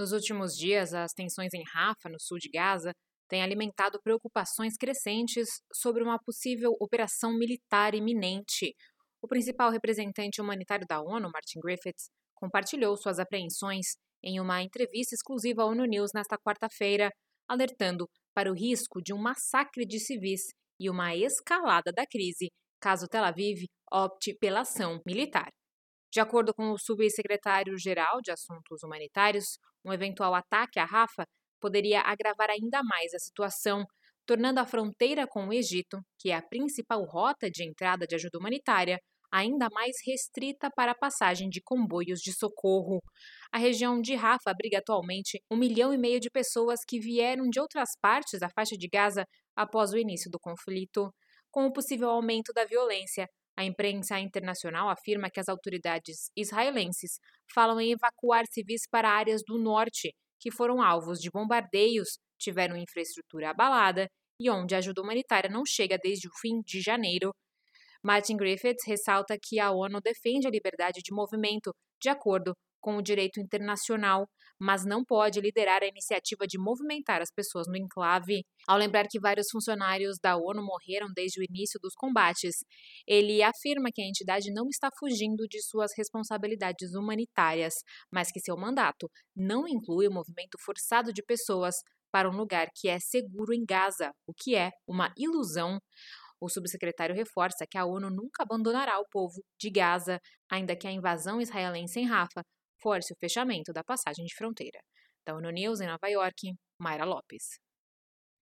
Nos últimos dias, as tensões em Rafa, no sul de Gaza, têm alimentado preocupações crescentes sobre uma possível operação militar iminente. O principal representante humanitário da ONU, Martin Griffiths, compartilhou suas apreensões em uma entrevista exclusiva à ONU News nesta quarta-feira, alertando para o risco de um massacre de civis e uma escalada da crise caso Tel Aviv opte pela ação militar. De acordo com o subsecretário-geral de Assuntos Humanitários, um eventual ataque à Rafa poderia agravar ainda mais a situação, tornando a fronteira com o Egito, que é a principal rota de entrada de ajuda humanitária, ainda mais restrita para a passagem de comboios de socorro. A região de Rafa abriga atualmente um milhão e meio de pessoas que vieram de outras partes da faixa de Gaza após o início do conflito. Com o possível aumento da violência, a imprensa internacional afirma que as autoridades israelenses falam em evacuar civis para áreas do norte que foram alvos de bombardeios, tiveram infraestrutura abalada e onde a ajuda humanitária não chega desde o fim de janeiro. Martin Griffiths ressalta que a ONU defende a liberdade de movimento, de acordo com o direito internacional, mas não pode liderar a iniciativa de movimentar as pessoas no enclave. Ao lembrar que vários funcionários da ONU morreram desde o início dos combates, ele afirma que a entidade não está fugindo de suas responsabilidades humanitárias, mas que seu mandato não inclui o movimento forçado de pessoas para um lugar que é seguro em Gaza, o que é uma ilusão. O subsecretário reforça que a ONU nunca abandonará o povo de Gaza, ainda que a invasão israelense em Rafa force o fechamento da passagem de fronteira. Da ONU News em Nova York, Mayra Lopes.